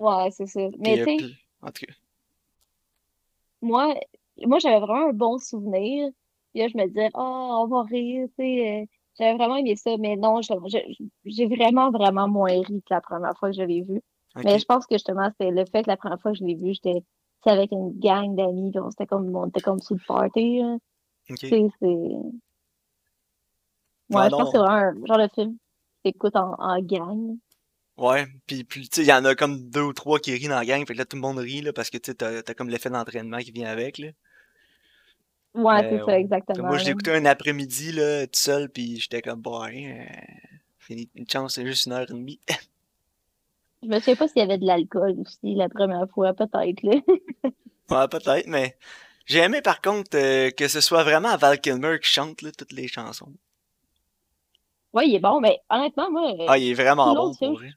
Ouais, c'est ça. Mais tu sais. En tout cas. Moi, moi j'avais vraiment un bon souvenir puis là, je me disais, oh, on va rire, tu sais. Euh, j'avais vraiment aimé ça, mais non, j'ai vraiment, vraiment moins ri que la première fois que je l'ai vu. Mais je pense que justement, c'est le fait que la première fois que je l'ai vu, j'étais avec une gang d'amis, on était comme, on était comme sous le party. Okay. c'est. Ouais, je pense que c'est vraiment un genre de film que t'écoutes en, en gang. Ouais, puis, puis tu sais, il y en a comme deux ou trois qui rient dans la gang, fait que là, tout le monde rit, là, parce que tu sais, t'as as comme l'effet d'entraînement qui vient avec, là. Ouais, c'est ça, exactement. Moi, j'ai écouté un après-midi, là, tout seul, puis j'étais comme, bon, hein, une chance, c'est juste une heure et demie. Je me souviens pas s'il y avait de l'alcool aussi la première fois, peut-être, là. ouais, peut-être, mais j'ai aimé, par contre, euh, que ce soit vraiment Val Kilmer qui chante, là, toutes les chansons. Ouais, il est bon, mais honnêtement, moi. Ah, il est vraiment bon pour vrai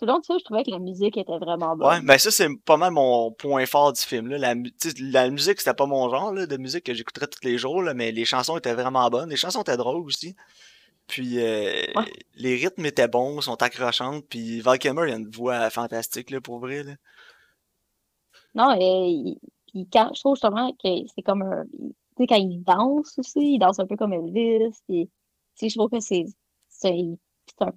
tout le long de ça, je trouvais que la musique était vraiment bonne. Ouais, ben ça, c'est pas mal mon point fort du film. Là. La, la musique, c'était pas mon genre là, de musique que j'écouterais tous les jours, là, mais les chansons étaient vraiment bonnes. Les chansons étaient drôles aussi. Puis euh, les rythmes étaient bons, sont accrochantes. Puis Val Kilmer, il a une voix fantastique là, pour vrai. Là. Non, et, puis quand, je trouve justement que c'est comme un. Tu sais, quand il danse aussi, il danse un peu comme Elvis. Puis, je trouve que c'est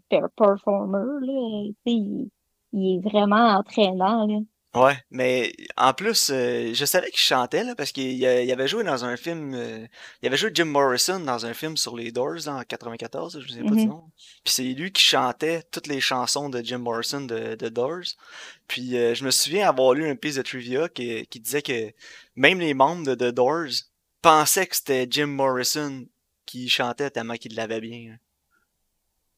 c'est un performer, là. Il, il, est vraiment entraînant, là. Ouais, mais en plus, euh, je savais qu'il chantait là, parce qu'il il avait joué dans un film. euh, il avait joué Jim Morrison dans un film sur les Doors en 94, je ne sais pas du Mhm. nom. Puis c'est lui qui chantait toutes les chansons de Jim Morrison de, de Doors. Puis euh, je me souviens avoir lu une piece de trivia qui, qui disait que même les membres de The Doors pensaient que c'était Jim Morrison qui chantait tellement qu'il l'avait bien. hein.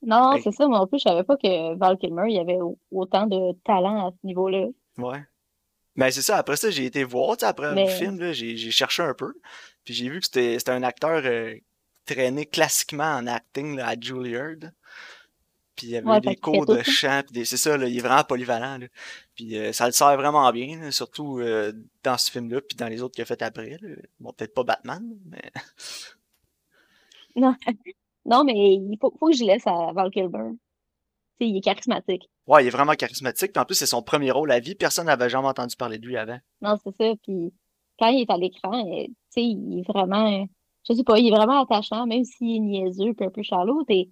Non, c'est ça, moi non plus, je savais pas que Val Kilmer, il y avait au- autant de talent à ce niveau-là. Ouais. Ben c'est ça, après ça, j'ai été voir, après Mais- le film, j'ai cherché un peu. Puis j'ai vu que c'était un acteur euh, traîné classiquement en acting là, à Juilliard. Puis il y avait Ouais, des cours de chant, c'est ça, là, il est vraiment polyvalent. Là. Puis euh, ça le sert vraiment bien, là, surtout euh, dans ce film-là, puis dans les autres qu'il a fait après. Bon, peut-être pas Batman, mais. Non, non mais il faut, faut que je laisse à Val Kilmer. Tu sais, il est charismatique. Ouais, il est vraiment charismatique. Puis en plus, c'est son premier rôle à vie. Personne n'avait jamais entendu parler de lui avant. Non, c'est ça. Puis quand il est à l'écran, euh, tu sais, il est vraiment, je sais pas, il est vraiment attachant, même s'il est niaiseux puis un peu charlot, t'es,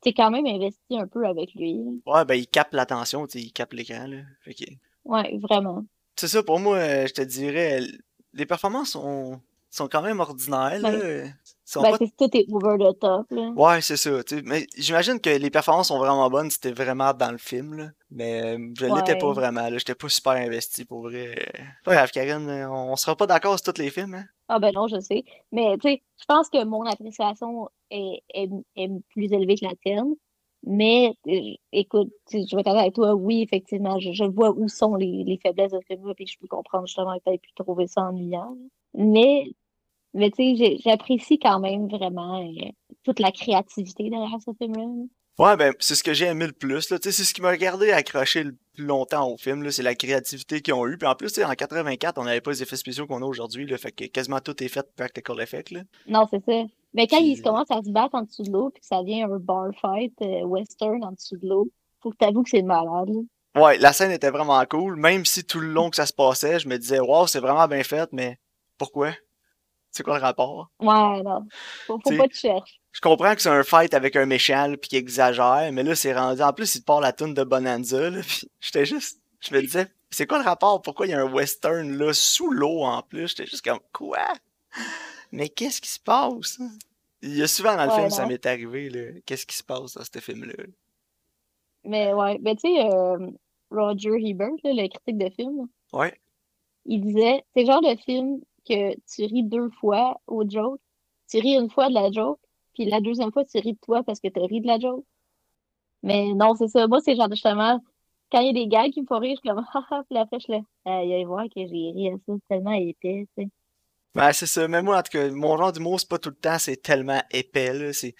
t'es quand même investi un peu avec lui. Ouais, ben il capte l'attention, tu sais, il capte l'écran. Là. Fait que... Ouais, vraiment. C'est ça, pour moi, euh, je te dirais, les performances sont, sont quand même ordinaires. Ben- Ben, pas... c'est tout est over the top, là. Ouais, c'est ça. tu Mais j'imagine que les performances sont vraiment bonnes si t'es vraiment dans le film. Là. Mais euh, je l'étais pas vraiment. là. J'étais pas super investi pour vrai. Pas grave, Karine, on sera pas d'accord sur tous les films. Hein? Ah ben non, je sais. Mais tu sais, je pense que mon appréciation est, est, est plus élevée que la tienne. Mais euh, écoute, tu je vais t'attendre avec toi, oui, effectivement, je, je vois où sont les, les faiblesses de ce film-là, puis je peux comprendre justement que t'aies pu trouver ça ennuyant. Mais, mais tu sais, j'apprécie quand même vraiment euh, toute la créativité derrière ce film-là. Ouais, ben, c'est ce que j'ai aimé le plus, là. Tu sais, c'est ce qui m'a regardé accrocher le plus longtemps au film, là. C'est la créativité qu'ils ont eu. Puis en plus, tu sais, en 84, on n'avait pas les effets spéciaux qu'on a aujourd'hui, là. Fait que quasiment tout est fait practical effect, là. Non, c'est ça. Mais quand Puis- ils commencent à se battre en dessous de l'eau, puis que ça devient un bar fight euh, western en dessous de l'eau, faut que t'avoues que c'est malade. là. Ouais, la scène était vraiment cool. Même si tout le long que ça se passait, je me disais, wow, c'est vraiment bien fait, mais pourquoi? C'est quoi le rapport? Ouais, non. Faut, pas te chercher. Je comprends que c'est un fight avec un méchant, puis qu'il exagère, mais là, c'est rendu. En plus, il te part la tune de Bonanza, là, puis j'étais juste. Je me disais, c'est quoi le rapport? Pourquoi il y a un western, là, sous l'eau en plus? J'étais juste comme, quoi? Mais qu'est-ce qui se passe? Il y a souvent dans le Ouais, film, ça m'est arrivé, là. Qu'est-ce qui se passe dans ce film-là? Mais ouais, ben tu sais, euh, Roger Ebert, là, le critique de film, Ouais. il disait, c'est le genre de film que tu ris deux fois au joke, tu ris une fois de la joke, puis la deuxième fois, tu ris de toi parce que tu ri de la joke. Mais non, c'est ça. Moi, c'est genre justement, quand il y a des gars qui me font rire, je suis comme, haha, puis après, je là, il va voir que j'ai ri à ça, c'est tellement épais, tu sais. Ben, c'est ça. Mais moi, en tout cas, mon genre d'humour, c'est pas tout le temps, c'est tellement épais, là. C'est...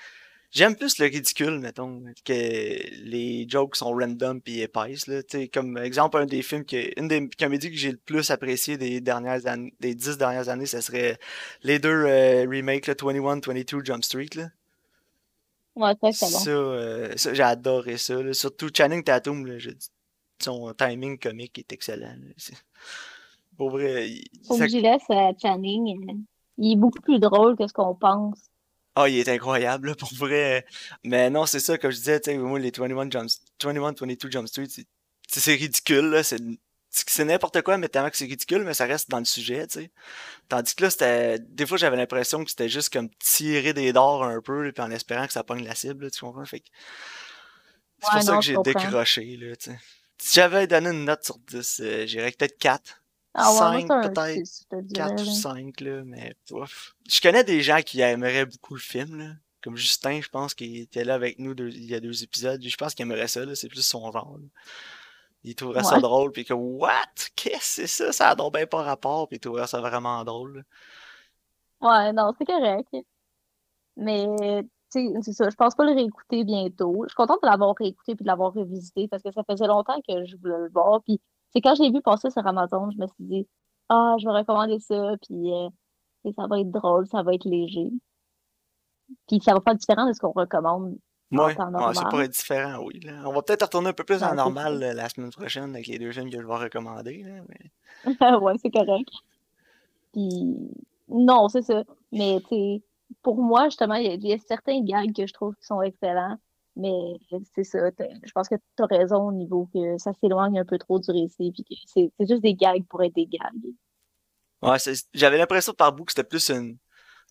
J'aime plus le ridicule, mettons, que les jokes sont random pis épaisses, là. Comme exemple, un des films que, une des comédies que j'ai le plus apprécié des dernières années, des dix dernières années, ça serait les deux euh, remakes, là, 21, 22 Jump Street, là. Ouais, c'est bon. Ça, euh, ça, j'ai adoré ça, là. Surtout Channing Tatum, là, je dis, son timing comique est excellent, là. Pour vrai, il- Faut ça- que j'y laisse à Channing. euh, Il est beaucoup plus drôle que ce qu'on pense. Ah, il est incroyable, là, pour vrai. Mais non, c'est ça, comme je disais, tu sais, moi, les 21 Jump, 21, 22 Jump Street, c'est- ridicule, là, c'est c'est n'importe quoi, mais tellement que c'est ridicule, mais ça reste dans le sujet, tu sais. Tandis que là, c'était, des fois, j'avais l'impression que c'était juste comme tirer des dards un peu, puis en espérant que ça pogne la cible, là, tu comprends? Fait que c'est Ouais, pour ça que j'ai décroché, là, tu sais. Si j'avais donné une note sur 10, euh, j'irais peut-être 4. Ah ouais, moi, 5 c'est un peut-être. 6, je te dirais. 4 ou là. 5, là, mais ouf. Je connais des gens qui aimeraient beaucoup le film, là. Comme Justin, je pense qu'il était là avec nous deux- il y a deux épisodes. Je pense qu'il aimerait ça, là. C'est plus son genre. là. Il trouverait ça drôle, puis comme, what? Qu'est-ce que c'est ça? Ça a donc bien pas rapport, puis il trouverait ça vraiment drôle. là. Ouais, non, c'est correct. Mais, tu sais, c'est ça. Je pense pas le réécouter bientôt. Je suis contente de l'avoir réécouté puis de l'avoir revisité parce que ça faisait longtemps que je voulais le voir. Puis, c'est quand je l'ai vu passer sur Amazon, je me suis dit, ah, je vais recommander ça. Puis, euh, ça va être drôle, ça va être léger. Puis, ça va pas être différent de ce qu'on recommande ouais, ça pourrait être différent, oui. là. On va peut-être retourner un peu plus en normal euh, la semaine prochaine avec les deux films que je vais recommander. Mais... ouais, c'est correct. Puis, non, c'est ça. Mais, tu sais, pour moi, justement, il y, y a certains gags que je trouve qui sont excellents. Mais c'est ça. Je pense que tu as raison au niveau que ça s'éloigne un peu trop du récit, puis que c'est juste des gags pour être des gags. Ouais, j'avais l'impression par bout que c'était plus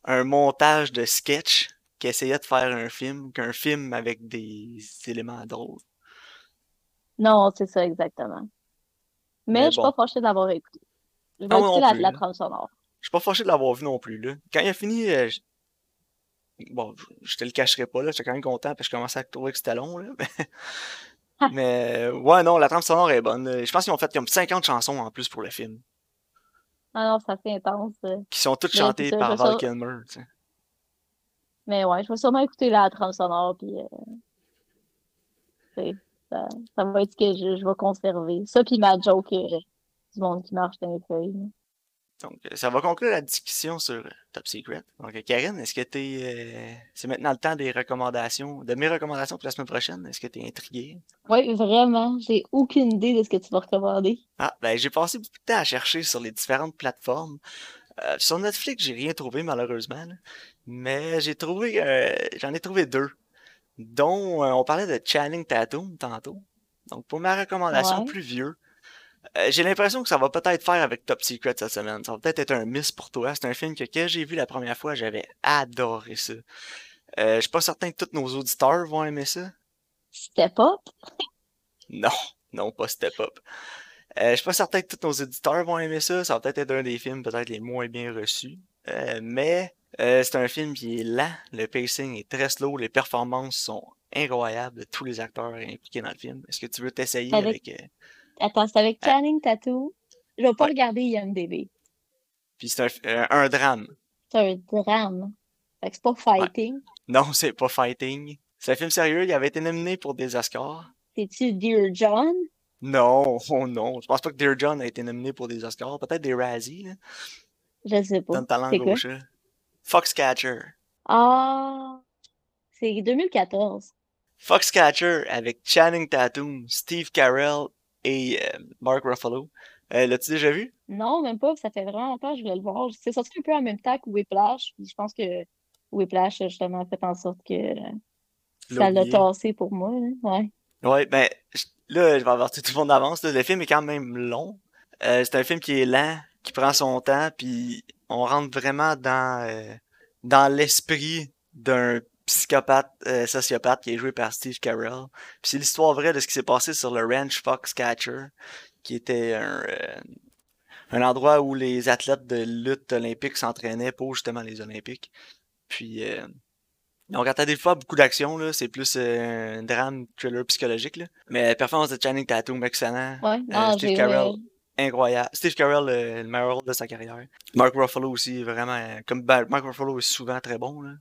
un montage de sketch qui essayait de faire un film qu'un film avec des éléments drôles. Non, c'est ça, exactement. Mais, je suis pas fâché de l'avoir écouté. Je vais écouter la, la trame sonore. Je suis pas fâché de l'avoir vu non plus, là. Quand il a fini, euh, bon, je te le cacherai pas, là. J'étais quand même content parce que je commençais à trouver que c'était long, là. Mais... ouais, non, la trame sonore est bonne. Je pense qu'ils ont fait comme 50 chansons en plus pour le film. Ah non, ça fait intense. Euh. Qui sont toutes chantées par Val Kilmer, tu sais. Mais ouais, je vais sûrement écouter la trame sonore, puis euh, ça, ça, va être ce que je, je vais conserver. Ça, puis ma joke euh, du monde qui marche dans les feuilles. Donc, euh, ça va conclure la discussion sur Top Secret. Donc, Karine, est-ce que tu es. c'est maintenant le temps des recommandations, de mes recommandations pour la semaine prochaine? Est-ce que tu es intrigué? Oui, vraiment. J'ai aucune idée de ce que tu vas recommander. Ah, ben, j'ai passé beaucoup de temps à chercher sur les différentes plateformes. sur Netflix, j'ai rien trouvé, malheureusement. Mais j'ai trouvé, euh, j'en ai trouvé deux, dont euh, on parlait de Channing Tatum tantôt. Donc pour ma recommandation plus vieux, euh, j'ai l'impression que ça va peut-être faire avec Top Secret cette semaine. Ça va peut-être être un miss pour toi. C'est un film que quand j'ai vu la première fois, j'avais adoré ça. je suis pas certain que tous nos auditeurs vont aimer ça. Step Up? non, non, pas Step Up. je suis pas certain que tous nos auditeurs vont aimer ça. Ça va peut-être être un des films peut-être les moins bien reçus. mais euh, c'est un film qui est lent, le pacing est très slow, les performances sont incroyables de tous les acteurs impliqués dans le film. Est-ce que tu veux t'essayer avec. Euh, Attends, c'est avec Channing Tattoo. Je vais pas regarder IMDB. Puis c'est un, un, drame. C'est un drame. Fait que c'est pas fighting. Non, c'est pas fighting. C'est un film sérieux, il avait été nominé pour des Oscars. C'est-tu Dear John? Non, oh non. Je pense pas que Dear John a été nominé pour des Oscars. Peut-être des Razzie. Là. Je sais pas. Dans le talent gauche. Foxcatcher. Ah, c'est 2014. Foxcatcher avec Channing Tatum, Steve Carell et euh, Mark Ruffalo. Euh, L'as-tu déjà vu? Non, même pas. Ça fait vraiment longtemps que je voulais le voir. C'est sorti un peu en même temps que Whiplash. je pense que Whiplash a justement fait en sorte que ça l'a tassé pour moi. Ouais. Ouais, ben là, je vais avoir tout le monde d'avance. Le film est quand même long. Euh, c'est un film qui est lent, qui prend son temps, puis on rentre vraiment dans, euh, dans l'esprit d'un psychopathe, euh, sociopathe qui est joué par Steve Carell. Puis c'est l'histoire vraie de ce qui s'est passé sur le ranch Foxcatcher, qui était un, euh, un endroit où les athlètes de lutte olympique s'entraînaient pour justement les Olympiques. Puis donc, quand t'as des fois beaucoup d'action, là, c'est plus un drame, thriller psychologique, là. Mais la performance de Channing Tatum, excellent. Ouais, Steve Carell, incroyable. Steve Carell, le, le meilleur rôle de sa carrière. Mark Ruffalo aussi, vraiment, comme ben, Mark Ruffalo est souvent très bon. Là.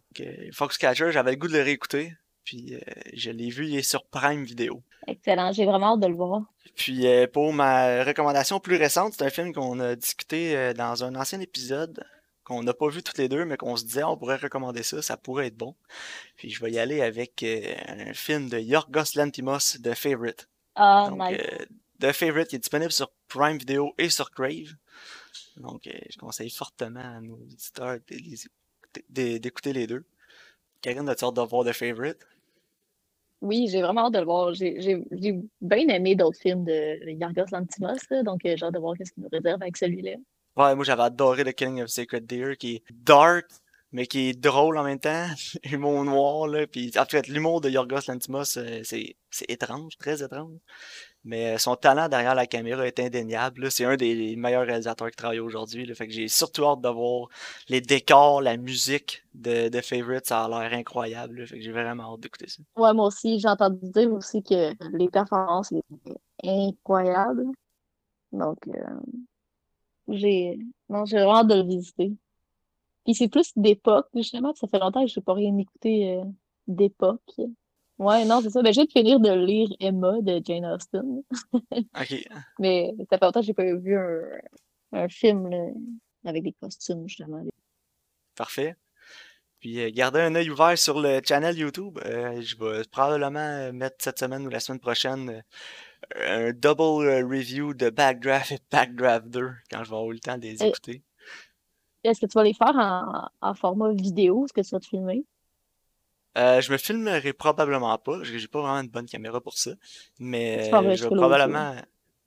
Foxcatcher, j'avais le goût de le réécouter. Puis euh, je l'ai vu, il est sur Prime Vidéo. Excellent, j'ai vraiment hâte de le voir. Puis euh, pour ma recommandation plus récente, c'est un film qu'on a discuté euh, dans un ancien épisode qu'on n'a pas vu toutes les deux, mais qu'on se disait on pourrait recommander ça, ça pourrait être bon. Puis je vais y aller avec un film de Yorgos Lantimos, The Favorite. Ah, nice. The Favorite qui est disponible sur Prime Video et sur Crave. Donc, euh, je conseille fortement à nos auditeurs d'écouter les deux. Karine, as-tu hâte de voir The Favorite? Oui, j'ai vraiment hâte de le voir. J'ai bien aimé d'autres films de Yargos Lantimos, donc euh, j'ai hâte de voir ce qu'il nous réserve avec celui-là. Ouais, moi j'avais adoré The Killing of Sacred Deer, qui est dark, mais qui est drôle en même temps. Humour noir, là. Puis, en fait, l'humour de Yorgos Lantimos, euh, c'est étrange, très étrange. Mais son talent derrière la caméra est indéniable. C'est un des meilleurs réalisateurs qui travaille aujourd'hui. Fait que j'ai surtout hâte de voir les décors, la musique de, de Favorite. Ça a l'air incroyable. Fait que j'ai vraiment hâte d'écouter ça. Ouais, moi aussi, j'ai entendu dire aussi que les performances étaient incroyables. Donc, euh, j'ai non, j'ai hâte de le visiter. Puis c'est plus d'époque, justement, ça fait longtemps que je n'ai pas rien écouté euh, d'époque. Ouais, non, c'est ça. Ben, j'ai de finir de lire Emma de Jane Austen. OK. Mais ça fait longtemps que j'ai pas vu un, un film avec des costumes, justement. Parfait. Puis euh, gardez un œil ouvert sur le channel YouTube. Euh, je vais probablement mettre cette semaine ou la semaine prochaine euh, un double review de Backdraft et Backdraft 2 quand je vais avoir eu le temps de les écouter. Est-ce que tu vas les faire en, en format vidéo? Est-ce que tu vas te filmer? Euh, je me filmerai probablement pas. J'ai pas vraiment une bonne caméra pour ça. Mais euh, je vais probablement.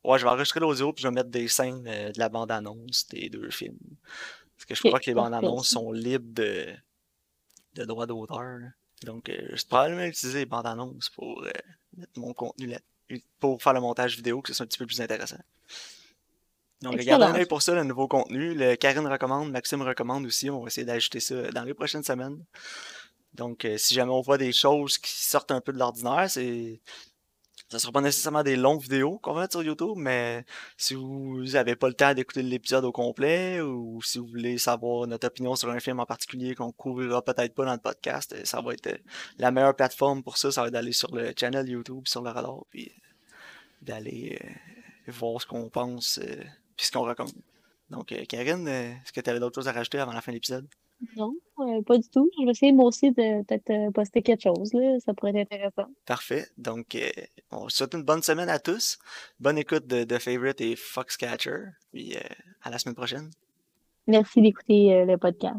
Ouais, je vais enregistrer l'audio puis je vais mettre des scènes euh, de la bande-annonce des deux films. Parce que je crois que les bandes-annonces sont libres de, de droits d'auteur. Donc, euh, je vais probablement utiliser les bandes-annonces pour euh, mettre mon contenu là pour faire le montage vidéo, que ce soit un petit peu plus intéressant. Donc, Excellent. regardez pour ça, le nouveau contenu. Le Karine recommande, Maxime recommande aussi. On va essayer d'ajouter ça dans les prochaines semaines. Donc, euh, si jamais on voit des choses qui sortent un peu de l'ordinaire, c'est. Ça sera pas nécessairement des longues vidéos qu'on va mettre sur YouTube, mais si vous n'avez pas le temps d'écouter l'épisode au complet ou si vous voulez savoir notre opinion sur un film en particulier qu'on couvrira peut-être pas dans le podcast, euh, ça va être euh, la meilleure plateforme pour ça, ça va être d'aller sur le channel YouTube, sur le radar, puis d'aller voir ce qu'on pense puis ce qu'on recommande. Donc, Karine, est-ce que tu avais d'autres choses à rajouter avant la fin de l'épisode? Non, euh, pas du tout. Je vais essayer moi aussi de peut-être euh, poster quelque chose, là. Ça pourrait être intéressant. Parfait. Donc, euh, on souhaite une bonne semaine à tous. Bonne écoute de, de Favorite et Foxcatcher. Puis euh, à la semaine prochaine. Merci d'écouter le podcast.